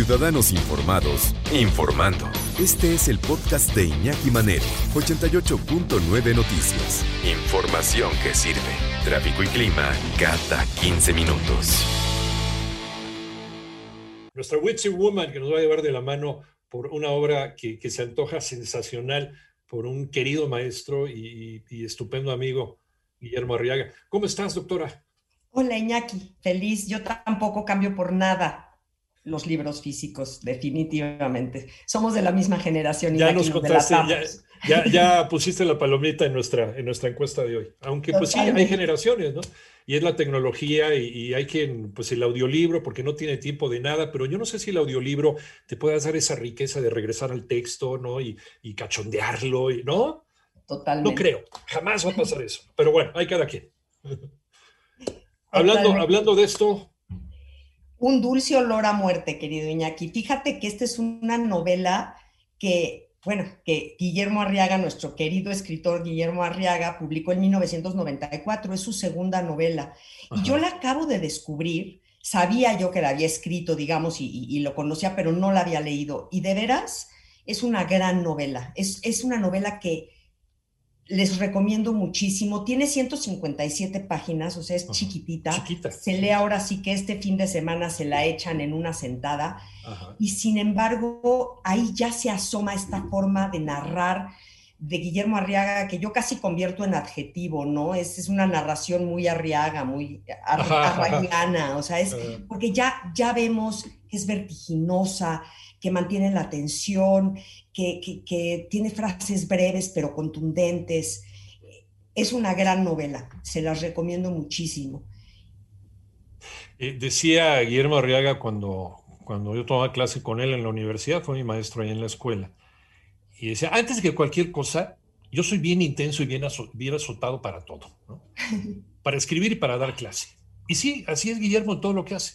Ciudadanos Informados, informando. Este es el podcast de Iñaki Manero, 88.9 Noticias. Información que sirve. Tráfico y clima cada 15 minutos. Nuestra Witchy Woman, que nos va a llevar de la mano por una obra que, se antoja sensacional por un querido maestro y, y estupendo amigo, Guillermo Arriaga. ¿Cómo estás, doctora? Hola, Iñaki. Feliz. Yo tampoco cambio por nada los libros físicos, definitivamente. Somos de la misma generación. Ya nos contaste, ya, ya, pusiste la palomita en nuestra, en nuestra encuesta de hoy. Aunque pues sí, hay generaciones, ¿no? Y es la tecnología y, hay quien, pues el audiolibro, porque no tiene tiempo de nada, pero yo no sé si el audiolibro te puede dar esa riqueza de regresar al texto, ¿no? Y, y cachondearlo, ¿no? Totalmente. No creo, jamás va a pasar eso. Pero bueno, hay cada quien. hablando, hablando de esto, un dulce olor a muerte, querido Iñaki. Fíjate que esta es una novela que, bueno, que Guillermo Arriaga, nuestro querido escritor Guillermo Arriaga, publicó en 1994. Es su segunda novela. Y yo la acabo de descubrir. Sabía yo que la había escrito, digamos, y, lo conocía, pero no la había leído. Y de veras, es una gran novela. Es, es una novela que les recomiendo muchísimo. Tiene 157 páginas, o sea, es chiquitita. Se lee ahora sí que este fin de semana se la echan en una sentada. Y sin embargo, ahí ya se asoma esta forma de narrar de Guillermo Arriaga, que yo casi convierto en adjetivo, ¿no? Es, es una narración muy arriaga, muy arriagana, o sea, es porque ya, ya vemos que es vertiginosa, que mantiene la atención, que, tiene frases breves pero contundentes. Es una gran novela, se las recomiendo muchísimo. Eh, decía Guillermo Arriaga cuando, cuando yo tomaba clase con él en la universidad, fue mi maestro ahí en la escuela, y decía, antes que cualquier cosa, yo soy bien intenso y bien, bien azotado para todo, para escribir y para dar clase. Y sí, así es Guillermo en todo lo que hace.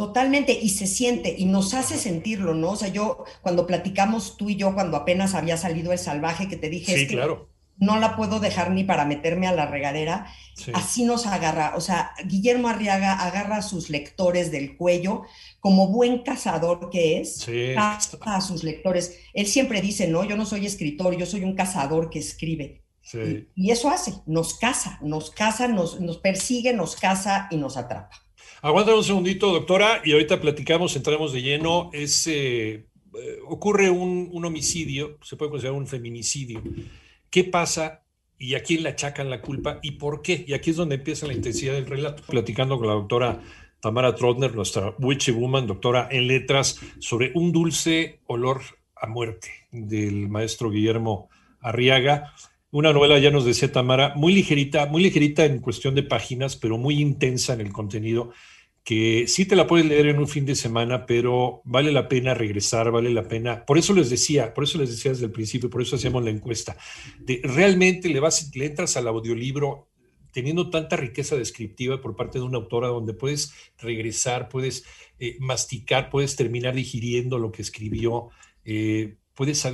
Totalmente, y se siente, y nos hace sentirlo, ¿no? O sea, yo, cuando platicamos tú y yo, cuando apenas había salido el salvaje, que te dije, sí, claro. no la puedo dejar ni para meterme a la regadera, así nos agarra. O sea, Guillermo Arriaga agarra a sus lectores del cuello, como buen cazador que es, caza a sus lectores. Él siempre dice, no, yo no soy escritor, yo soy un cazador que escribe. Y, y, eso hace, nos caza, nos caza, nos, nos persigue, nos caza y nos atrapa. Aguanta un segundito, doctora, y ahorita platicamos, entramos de lleno. Es, eh, eh, ocurre un, homicidio, se puede considerar un feminicidio. ¿Qué pasa y a quién le achacan la culpa y por qué? Y aquí es donde empieza la intensidad del relato. Platicando con la doctora Tamara Trotner, nuestra witchy woman, doctora en letras, sobre un dulce olor a muerte del maestro Guillermo Arriaga. Una novela, ya nos decía Tamara, muy ligerita, muy ligerita en cuestión de páginas, pero muy intensa en el contenido, que sí te la puedes leer en un fin de semana, pero vale la pena regresar, vale la pena. Por eso les decía, por eso les decía desde el principio, por eso hacemos la encuesta. De, realmente le vas, le entras al audiolibro teniendo tanta riqueza descriptiva por parte de una autora donde puedes regresar, puedes eh, masticar, puedes terminar digiriendo lo que escribió. Eh,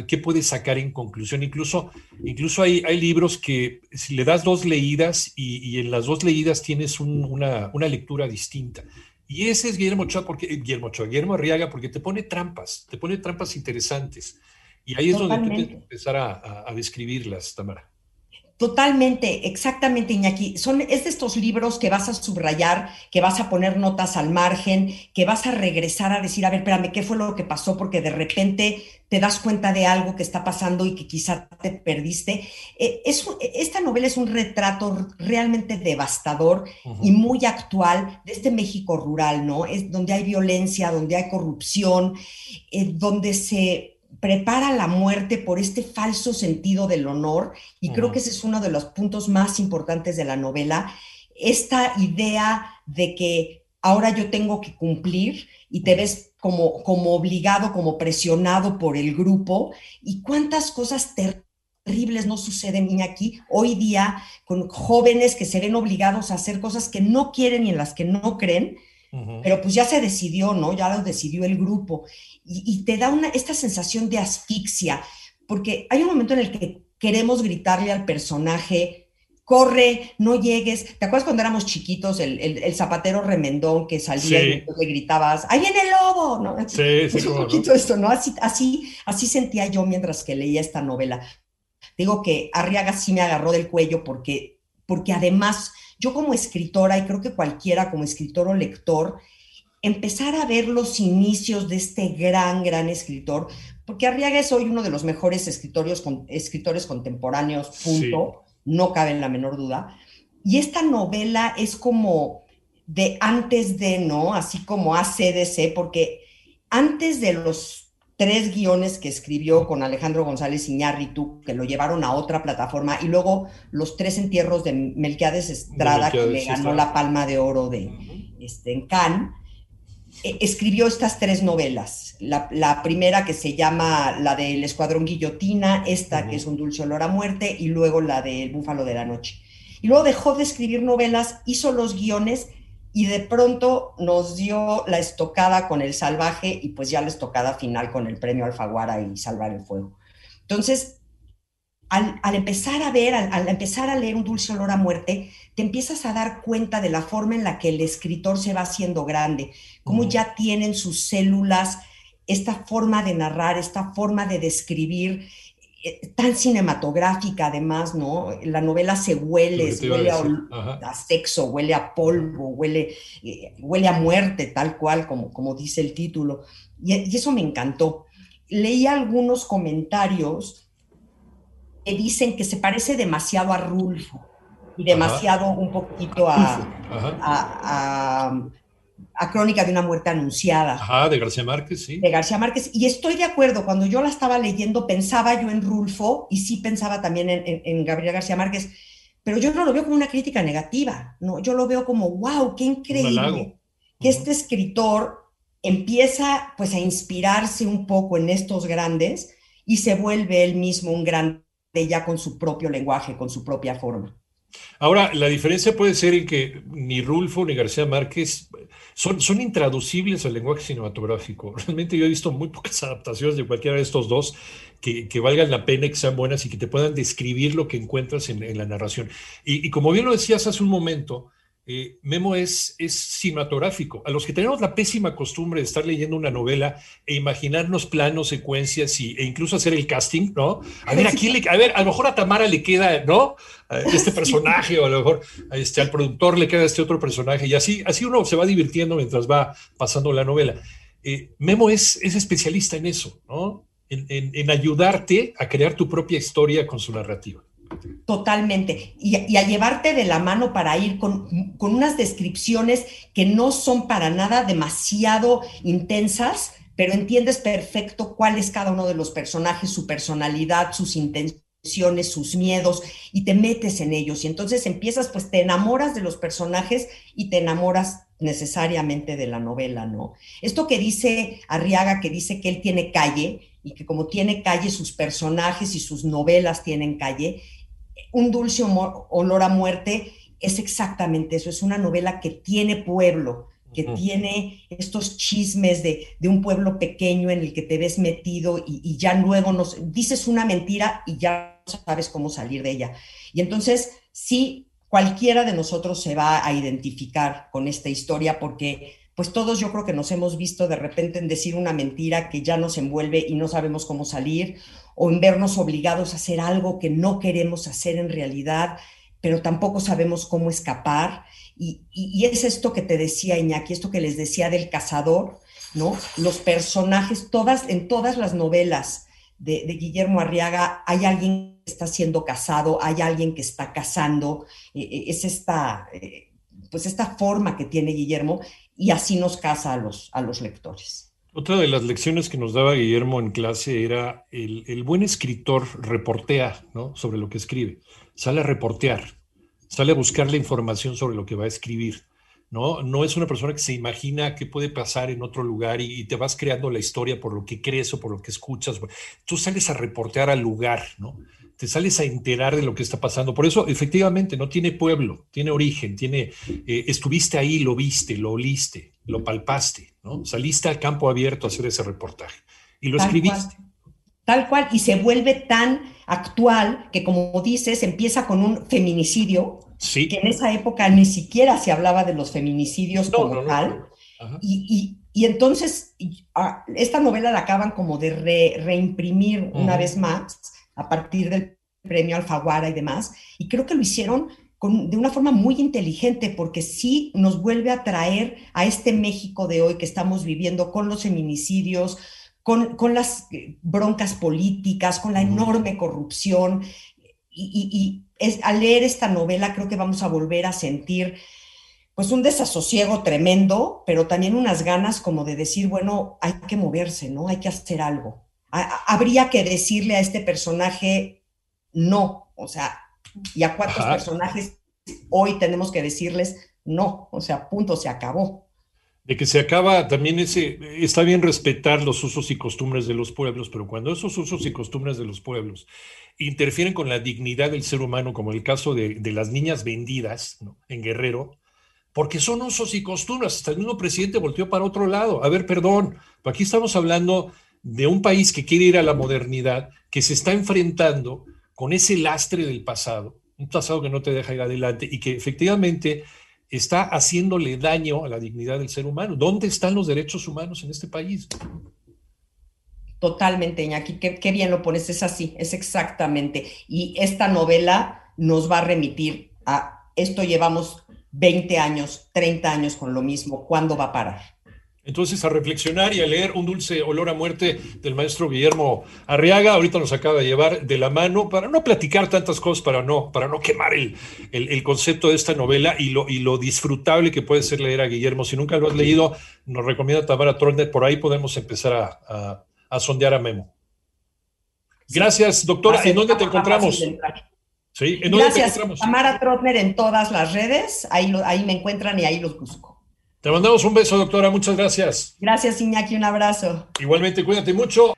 qué puedes sacar en conclusión. Incluso, incluso hay, hay libros que si le das dos leídas y, en las dos leídas tienes una, una, lectura distinta. Y ese es Guillermo Ochoa, porque, eh, Guillermo Ochoa, Guillermo Arriaga, porque te pone trampas, te pone trampas interesantes. Y ahí es donde tú tienes que empezar a, a describirlas, Tamara. Totalmente, exactamente, Iñaki. Son, es de estos libros que vas a subrayar, que vas a poner notas al margen, que vas a regresar a decir, a ver, espérame, ¿qué fue lo que pasó? Porque de repente te das cuenta de algo que está pasando y que quizá te perdiste. Eh, es, esta novela es un retrato realmente devastador y muy actual de este México rural, ¿no? Es donde hay violencia, donde hay corrupción, eh, donde se prepara la muerte por este falso sentido del honor, y creo que ese es uno de los puntos más importantes de la novela, esta idea de que ahora yo tengo que cumplir y te ves como, como obligado, como presionado por el grupo, y cuántas cosas terribles no suceden aquí hoy día con jóvenes que se ven obligados a hacer cosas que no quieren y en las que no creen, pero pues ya se decidió, ¿no? Ya lo decidió el grupo. Y, te da una, esta sensación de asfixia, porque hay un momento en el que queremos gritarle al personaje, corre, no llegues. ¿Te acuerdas cuando éramos chiquitos, el, zapatero remendón que salía y le gritabas, ¡ahí viene el lobo! ¿no? Sí, sí, un poquito esto, ¿no? Así, así, así sentía yo mientras que leía esta novela. Digo que Arriaga sí me agarró del cuello porque, porque además yo como escritora, y creo que cualquiera como escritor o lector, empezar a ver los inicios de este gran, gran escritor, porque Arriaga es hoy uno de los mejores escritores, escritores contemporáneos, punto, no cabe en la menor duda. Y esta novela es como de antes de, ¿no? Así como ACDC, porque antes de los tres guiones que escribió con Alejandro González Iñárritu, que lo llevaron a otra plataforma, y luego los tres entierros de Melquiades Estrada, que le ganó la Palma de Oro de, este, en Cannes, eh, escribió estas tres novelas. La, primera que se llama la del Escuadrón Guillotina, esta que es Un dulce olor a muerte, y luego la del Búfalo de la Noche. Y luego dejó de escribir novelas, hizo los guiones y de pronto nos dio la estocada con El Salvaje y pues ya la estocada final con el premio Alfaguara y Salvar el Fuego. Entonces, al, empezar a ver, al, empezar a leer Un dulce olor a muerte, te empiezas a dar cuenta de la forma en la que el escritor se va haciendo grande, cómo ya tienen sus células esta forma de narrar, esta forma de describir, tan cinematográfica además, ¿no? La novela se huele, huele a, sexo, huele a polvo, huele, eh, huele a muerte, tal cual como, como dice el título. Y, y eso me encantó. Leí algunos comentarios que dicen que se parece demasiado a Rulfo y demasiado un poquito a, a, Crónica de una muerte anunciada. Ajá, de García Márquez, sí. De García Márquez. Y estoy de acuerdo, cuando yo la estaba leyendo pensaba yo en Rulfo y sí pensaba también en, en, Gabriel García Márquez, pero yo no lo veo como una crítica negativa, ¿no? Yo lo veo como, wow, qué increíble que este escritor empieza pues a inspirarse un poco en estos grandes y se vuelve él mismo un gran ya con su propio lenguaje, con su propia forma. Ahora, la diferencia puede ser en que ni Rulfo ni García Márquez son, son intraducibles al lenguaje cinematográfico. Realmente yo he visto muy pocas adaptaciones de cualquiera de estos dos que, valgan la pena, que sean buenas y que te puedan describir lo que encuentras en, la narración. y, como bien lo decías hace un momento, eh, Memo es, es cinematográfico. A los que tenemos la pésima costumbre de estar leyendo una novela e imaginarnos planos, secuencias y, e incluso hacer el casting, ¿no? A ver, aquí le, a ver, a lo mejor a Tamara le queda, ¿no? Este personaje, o a lo mejor este, al productor le queda este otro personaje, y así, así uno se va divirtiendo mientras va pasando la novela. Eh, Memo es, es especialista en eso, ¿no? en ayudarte a crear tu propia historia con su narrativa. Totalmente. Y, a llevarte de la mano para ir con, unas descripciones que no son para nada demasiado intensas, pero entiendes perfecto cuál es cada uno de los personajes, su personalidad, sus intenciones, sus miedos, y te metes en ellos. Y entonces empiezas, pues te enamoras de los personajes y te enamoras necesariamente de la novela, ¿no? Esto que dice Arriaga, que dice que él tiene calle y que como tiene calle, sus personajes y sus novelas tienen calle, un dulce olor a muerte es exactamente eso, es una novela que tiene pueblo, que tiene estos chismes de, un pueblo pequeño en el que te ves metido y, ya luego nos dices una mentira y ya sabes cómo salir de ella. Y entonces, sí, cualquiera de nosotros se va a identificar con esta historia porque pues todos yo creo que nos hemos visto de repente en decir una mentira que ya nos envuelve y no sabemos cómo salir, o en vernos obligados a hacer algo que no queremos hacer en realidad, pero tampoco sabemos cómo escapar. Y, es esto que te decía Iñaki, esto que les decía del cazador, ¿no? Los personajes, todas, en todas las novelas de, Guillermo Arriaga hay alguien que está siendo casado, hay alguien que está casando, e, e, es esta, eh, pues esta forma que tiene Guillermo y así nos casa a los, a los lectores. Otra de las lecciones que nos daba Guillermo en clase era el, buen escritor reportea ¿no? sobre lo que escribe, sale a reportear, sale a buscar la información sobre lo que va a escribir. ¿No? No es una persona que se imagina qué puede pasar en otro lugar y, te vas creando la historia por lo que crees o por lo que escuchas. Tú sales a reportear al lugar, ¿no? te sales a enterar de lo que está pasando. Por eso, efectivamente, no tiene pueblo, tiene origen, tiene, eh, estuviste ahí, lo viste, lo oliste, lo palpaste, ¿no? Saliste al campo abierto a hacer ese reportaje y lo escribiste. tal cual, y se vuelve tan actual que, como dices, empieza con un feminicidio, sí. que en esa época ni siquiera se hablaba de los feminicidios como tal. Y, entonces esta novela la acaban como de reimprimir una vez más a partir del premio Alfaguara y demás. Y creo que lo hicieron de una forma muy inteligente, porque sí nos vuelve a traer a este México de hoy que estamos viviendo con los feminicidios, con, las broncas políticas, con la enorme corrupción. Y, es, al leer esta novela creo que vamos a volver a sentir pues un desasosiego tremendo, pero también unas ganas como de decir, bueno, hay que moverse, ¿no? Hay que hacer algo. habría que decirle a este personaje no, o sea, y a cuántos personajes hoy tenemos que decirles no, o sea, punto, se acabó. De que se acaba también ese, está bien respetar los usos y costumbres de los pueblos, pero cuando esos usos y costumbres de los pueblos interfieren con la dignidad del ser humano, como el caso de, las niñas vendidas en Guerrero, porque son usos y costumbres, hasta el mismo presidente volteó para otro lado. A ver, perdón, aquí estamos hablando de un país que quiere ir a la modernidad, que se está enfrentando con ese lastre del pasado, un pasado que no te deja ir adelante y que efectivamente está haciéndole daño a la dignidad del ser humano. ¿Dónde están los derechos humanos en este país? Totalmente, Iñaki, qué, qué bien lo pones, es así, es exactamente. Y esta novela nos va a remitir a esto llevamos 20 años, 30 años con lo mismo, ¿cuándo va a parar? Entonces, a reflexionar y a leer Un dulce olor a muerte del maestro Guillermo Arriaga, ahorita nos acaba de llevar de la mano para no platicar tantas cosas, para no, para no quemar el, el, concepto de esta novela y lo, y lo disfrutable que puede ser leer a Guillermo. Si nunca lo has leído, nos recomienda Tamara Trollner, por ahí podemos empezar a, a, sondear a Memo. Gracias, doctora. ¿En dónde te encontramos? Sí, ¿en dónde te encontramos? Tamara Trotner en todas las redes, ahí, ahí me encuentran y ahí los busco. Te mandamos un beso, doctora. Muchas gracias. Gracias, Iñaki. Un abrazo. Igualmente, cuídate mucho.